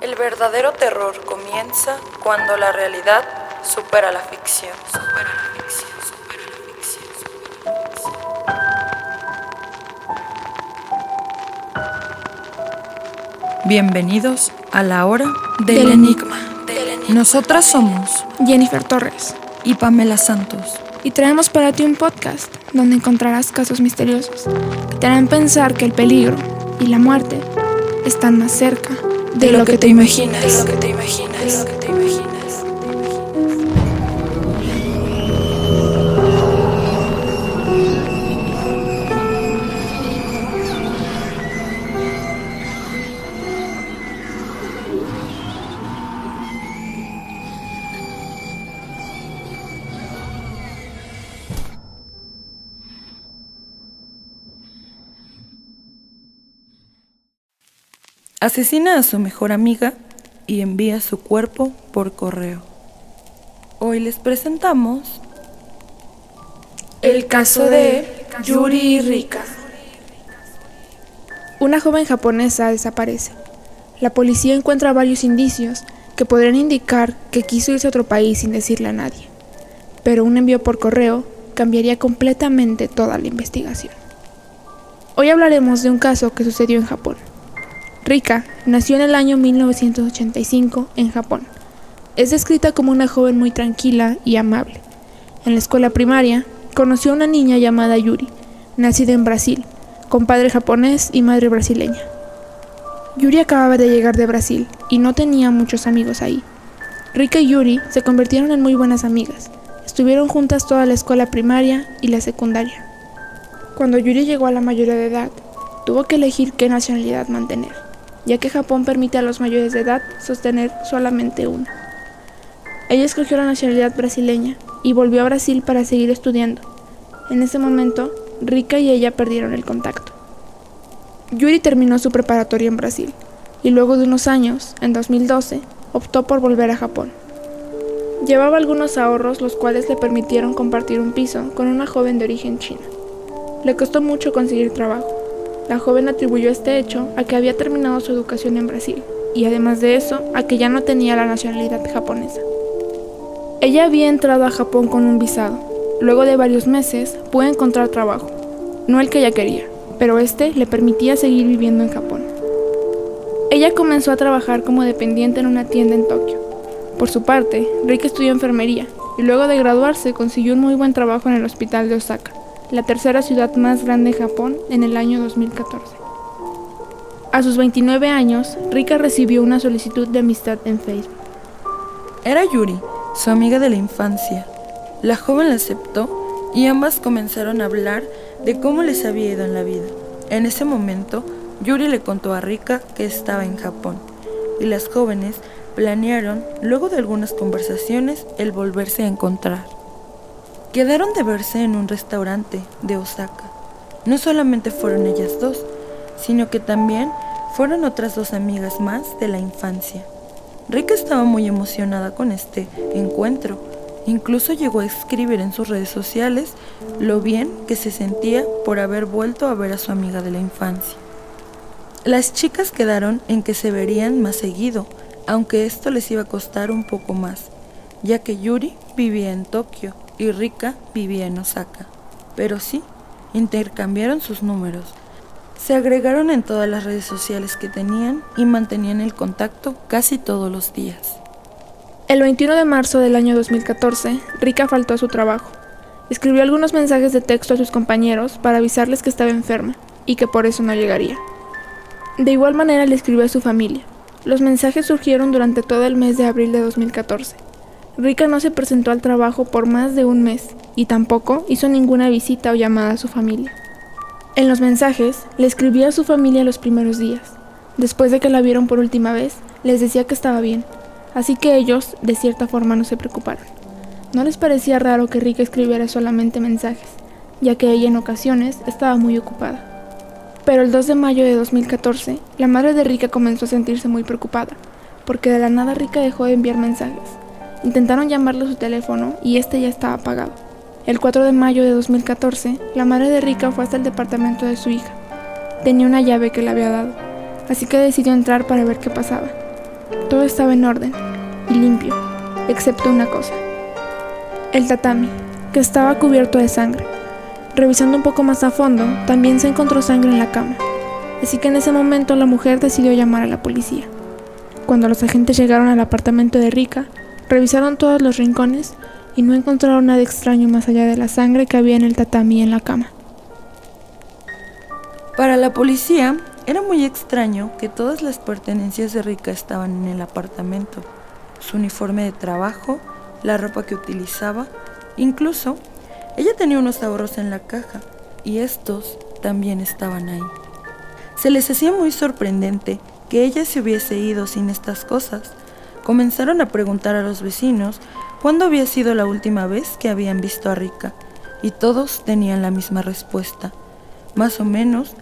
El verdadero terror comienza cuando la realidad supera la ficción. Supera la ficción, supera la ficción, supera la ficción. Bienvenidos a la hora del, Del enigma. Nosotras somos Jennifer Torres y Pamela Santos. y traemos para ti un podcast donde encontrarás casos misteriosos que te harán pensar que el peligro y la muerte están más cerca de. De lo que te imaginas. Asesina a su mejor amiga y envía su cuerpo por correo. Hoy les presentamos El caso de Yuri Rika. Una joven japonesa desaparece. La policía encuentra varios indicios que podrían indicar que quiso irse a otro país sin decirle a nadie. Pero un envío por correo cambiaría completamente toda la investigación. Hoy hablaremos de un caso que sucedió en Japón. Rika nació en el año 1985 en Japón. Es descrita como una joven muy tranquila y amable. En la escuela primaria conoció a una niña llamada Yuri, nacida en Brasil, con padre japonés y madre brasileña. Yuri acababa de llegar de Brasil y no tenía muchos amigos ahí. Rika y Yuri se convirtieron en muy buenas amigas. Estuvieron juntas toda la escuela primaria y la secundaria. Cuando Yuri llegó a la mayoría de edad, tuvo que elegir qué nacionalidad mantener, ya que Japón permite a los mayores de edad sostener solamente una. Ella escogió la nacionalidad brasileña y volvió a Brasil para seguir estudiando. En ese momento, Rika y ella perdieron el contacto. Yuri terminó su preparatoria en Brasil y luego de unos años, en 2012, optó por volver a Japón. Llevaba algunos ahorros los cuales le permitieron compartir un piso con una joven de origen china. Le costó mucho conseguir trabajo. La joven atribuyó este hecho a que había terminado su educación en Brasil y además de eso a que ya no tenía la nacionalidad japonesa. Ella había entrado a Japón con un visado. Luego de varios meses pudo encontrar trabajo. No el que ella quería, pero este le permitía seguir viviendo en Japón. Ella comenzó a trabajar como dependiente en una tienda en Tokio. Por su parte, Rika estudió enfermería y luego de graduarse consiguió un muy buen trabajo en el hospital de Osaka, la tercera ciudad más grande de Japón en el año 2014. A sus 29 años, Rika recibió una solicitud de amistad en Facebook. Era Yuri, su amiga de la infancia. La joven la aceptó y ambas comenzaron a hablar de cómo les había ido en la vida. En ese momento, Yuri le contó a Rika que estaba en Japón y las jóvenes planearon, luego de algunas conversaciones, el volverse a encontrar. Quedaron de verse en un restaurante de Osaka. No solamente fueron ellas dos, sino que también fueron otras dos amigas más de la infancia. Rika estaba muy emocionada con este encuentro. Incluso llegó a escribir en sus redes sociales lo bien que se sentía por haber vuelto a ver a su amiga de la infancia. Las chicas quedaron en que se verían más seguido, aunque esto les iba a costar un poco más, ya que Yuri vivía en Tokio y Rika vivía en Osaka. Pero sí, intercambiaron sus números. Se agregaron en todas las redes sociales que tenían y mantenían el contacto casi todos los días. El 21 de marzo del año 2014, Rika faltó a su trabajo. Escribió algunos mensajes de texto a sus compañeros para avisarles que estaba enferma y que por eso no llegaría. De igual manera le escribió a su familia. Los mensajes surgieron durante todo el mes de abril de 2014. Rika no se presentó al trabajo por más de un mes y tampoco hizo ninguna visita o llamada a su familia. En los mensajes le escribía a su familia los primeros días. Después de que la vieron por última vez, les decía que estaba bien, así que ellos, de cierta forma, no se preocuparon. No les parecía raro que Rika escribiera solamente mensajes, ya que ella en ocasiones estaba muy ocupada. Pero el 2 de mayo de 2014, la madre de Rika comenzó a sentirse muy preocupada, porque de la nada Rika dejó de enviar mensajes, Intentaron llamarle a su teléfono y este ya estaba apagado. El 4 de mayo de 2014, la madre de Rika fue hasta el departamento de su hija. Tenía una llave que le había dado, así que decidió entrar para ver qué pasaba. Todo estaba en orden y limpio, excepto una cosa. El tatami, que estaba cubierto de sangre. Revisando un poco más a fondo, también se encontró sangre en la cama. Así que en ese momento la mujer decidió llamar a la policía. Cuando los agentes llegaron al apartamento de Rika, revisaron todos los rincones y no encontraron nada extraño más allá de la sangre que había en el tatami y en la cama. Para la policía, era muy extraño que todas las pertenencias de Rika estaban en el apartamento. Su uniforme de trabajo, la ropa que utilizaba, incluso ella tenía unos ahorros en la caja y estos también estaban ahí. Se les hacía muy sorprendente que ella se hubiese ido sin estas cosas. Comenzaron a preguntar a los vecinos cuándo había sido la última vez que habían visto a Rika y todos tenían la misma respuesta. Más o menos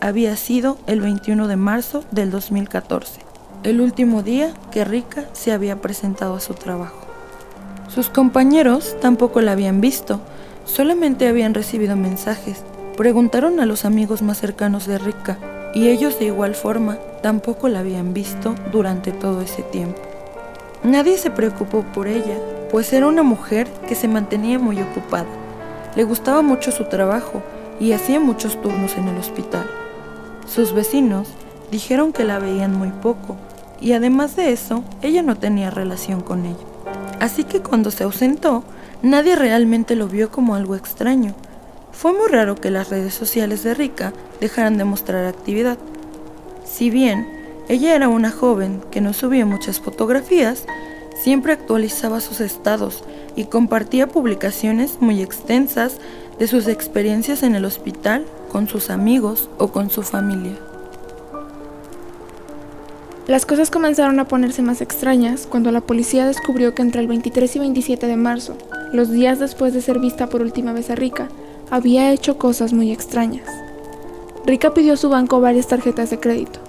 había sido el 21 de marzo del 2014, el último día que Rika se había presentado a su trabajo. Sus compañeros tampoco la habían visto, solamente habían recibido mensajes. Preguntaron a los amigos más cercanos de Rika y ellos de igual forma tampoco la habían visto durante todo ese tiempo. Nadie se preocupó por ella, pues era una mujer que se mantenía muy ocupada. Le gustaba mucho su trabajo y hacía muchos turnos en el hospital. Sus vecinos dijeron que la veían muy poco y además de eso, ella no tenía relación con ella. Así que cuando se ausentó, nadie realmente lo vio como algo extraño. Fue muy raro que las redes sociales de Rika dejaran de mostrar actividad. Si bien ella era una joven que no subía muchas fotografías, siempre actualizaba sus estados y compartía publicaciones muy extensas de sus experiencias en el hospital, con sus amigos o con su familia. Las cosas comenzaron a ponerse más extrañas cuando la policía descubrió que entre el 23 y 27 de marzo, los días después de ser vista por última vez a Rika, había hecho cosas muy extrañas. Rika pidió a su banco varias tarjetas de crédito.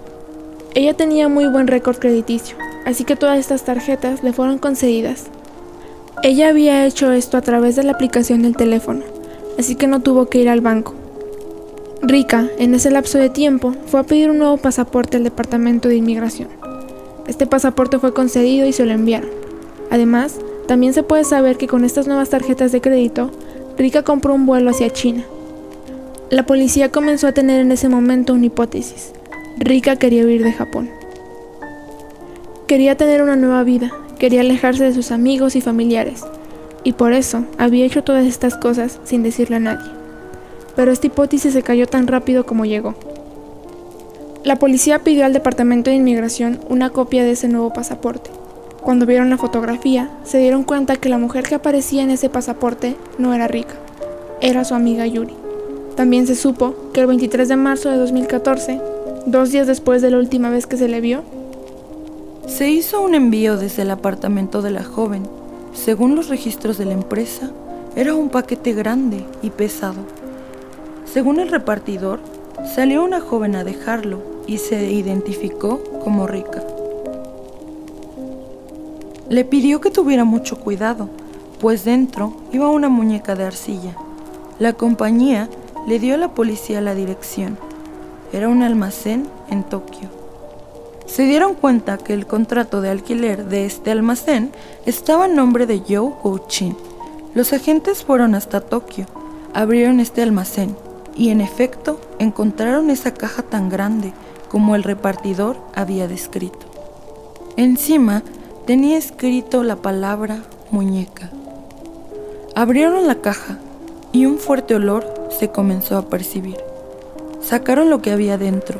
Ella tenía muy buen récord crediticio, así que todas estas tarjetas le fueron concedidas. Ella había hecho esto a través de la aplicación del teléfono, así que no tuvo que ir al banco. Rika, en ese lapso de tiempo, fue a pedir un nuevo pasaporte al Departamento de Inmigración. Este pasaporte fue concedido y se lo enviaron. Además, también se puede saber que con estas nuevas tarjetas de crédito, Rika compró un vuelo hacia China. La policía comenzó a tener en ese momento una hipótesis. Rika quería huir de Japón. Quería tener una nueva vida, quería alejarse de sus amigos y familiares, y por eso había hecho todas estas cosas sin decirle a nadie. Pero esta hipótesis se cayó tan rápido como llegó. La policía pidió al Departamento de Inmigración una copia de ese nuevo pasaporte. Cuando vieron la fotografía, se dieron cuenta que la mujer que aparecía en ese pasaporte no era Rika, era su amiga Yuri. También se supo que el 23 de marzo de 2014, dos días después de la última vez que se le vio, se hizo un envío desde el apartamento de la joven. Según los registros de la empresa, era un paquete grande y pesado. Según el repartidor, salió una joven a dejarlo y se identificó como Rika. Le pidió que tuviera mucho cuidado, pues dentro iba una muñeca de arcilla. La compañía le dio a la policía la dirección. Era un almacén en Tokio. Se dieron cuenta que el contrato de alquiler de este almacén estaba en nombre de Joe Gouchin. Los agentes fueron hasta Tokio, abrieron este almacén y en efecto encontraron esa caja tan grande como el repartidor había descrito. Encima tenía escrito la palabra muñeca. Abrieron la caja y un fuerte olor se comenzó a percibir. Sacaron lo que había dentro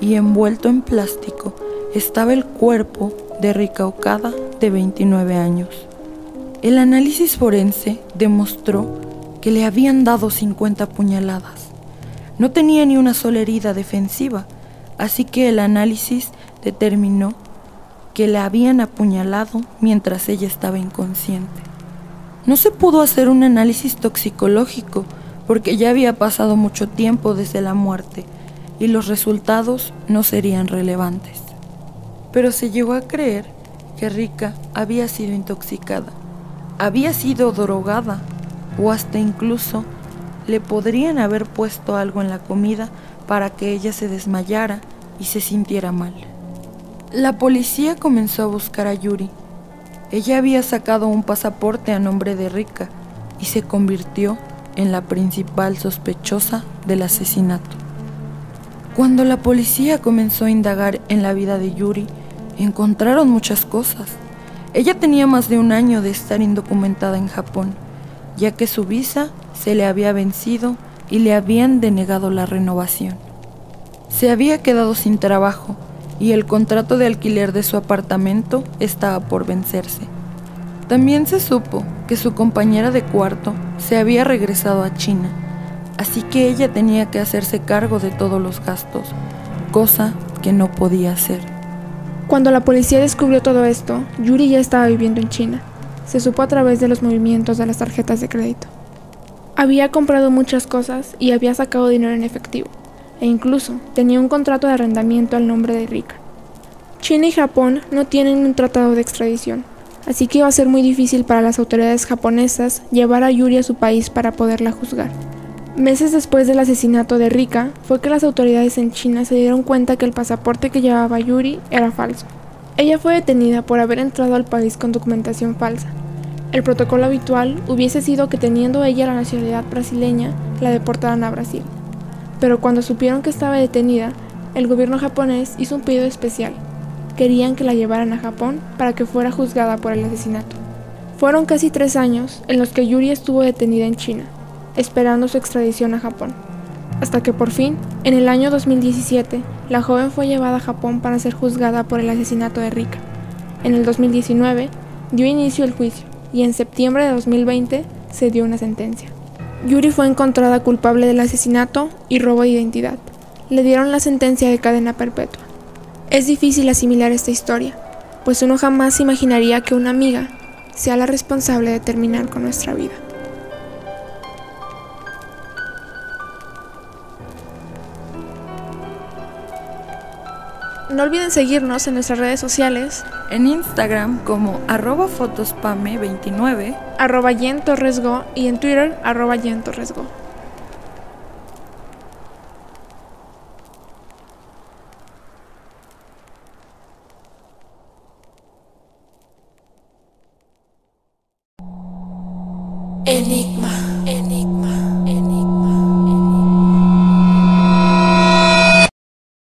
y envuelto en plástico estaba el cuerpo de Rika Okada de 29 años. El análisis forense demostró que le habían dado 50 puñaladas. No tenía ni una sola herida defensiva, así que el análisis determinó que le habían apuñalado mientras ella estaba inconsciente. No se pudo hacer un análisis toxicológico porque ya había pasado mucho tiempo desde la muerte y los resultados no serían relevantes. Pero se llegó a creer que Rika había sido intoxicada, había sido drogada o hasta incluso le podrían haber puesto algo en la comida para que ella se desmayara y se sintiera mal. La policía comenzó a buscar a Yuri. Ella había sacado un pasaporte a nombre de Rika y se convirtió en la principal sospechosa del asesinato. Cuando la policía comenzó a indagar en la vida de Yuri, encontraron muchas cosas. Ella tenía más de un año de estar indocumentada en Japón, ya que su visa se le había vencido y le habían denegado la renovación. Se había quedado sin trabajo y el contrato de alquiler de su apartamento estaba por vencerse. También se supo que su compañera de cuarto se había regresado a China, así que ella tenía que hacerse cargo de todos los gastos, cosa que no podía hacer. Cuando la policía descubrió todo esto, Yuri ya estaba viviendo en China. Se supo a través de los movimientos de las tarjetas de crédito. Había comprado muchas cosas y había sacado dinero en efectivo, e incluso tenía un contrato de arrendamiento al nombre de Rika. China y Japón no tienen un tratado de extradición, así que iba a ser muy difícil para las autoridades japonesas llevar a Yuri a su país para poderla juzgar. Meses después del asesinato de Rika, fue que las autoridades en China se dieron cuenta que el pasaporte que llevaba Yuri era falso. Ella fue detenida por haber entrado al país con documentación falsa, el protocolo habitual hubiese sido que teniendo ella la nacionalidad brasileña, la deportaran a Brasil. Pero cuando supieron que estaba detenida, el gobierno japonés hizo un pedido especial. Querían que la llevaran a Japón para que fuera juzgada por el asesinato. Fueron casi tres años en los que Yuri estuvo detenida en China, esperando su extradición a Japón. Hasta que por fin, en el año 2017, la joven fue llevada a Japón para ser juzgada por el asesinato de Rika. En el 2019, dio inicio el juicio y en septiembre de 2020 se dio una sentencia. Yuri fue encontrada culpable del asesinato y robo de identidad. Le dieron la sentencia de cadena perpetua. Es difícil asimilar esta historia, pues uno jamás imaginaría que una amiga sea la responsable de terminar con nuestra vida. No olviden seguirnos en nuestras redes sociales. En Instagram como arroba fotospame29, arroba yentorresgo y en Twitter arroba yentorresgo.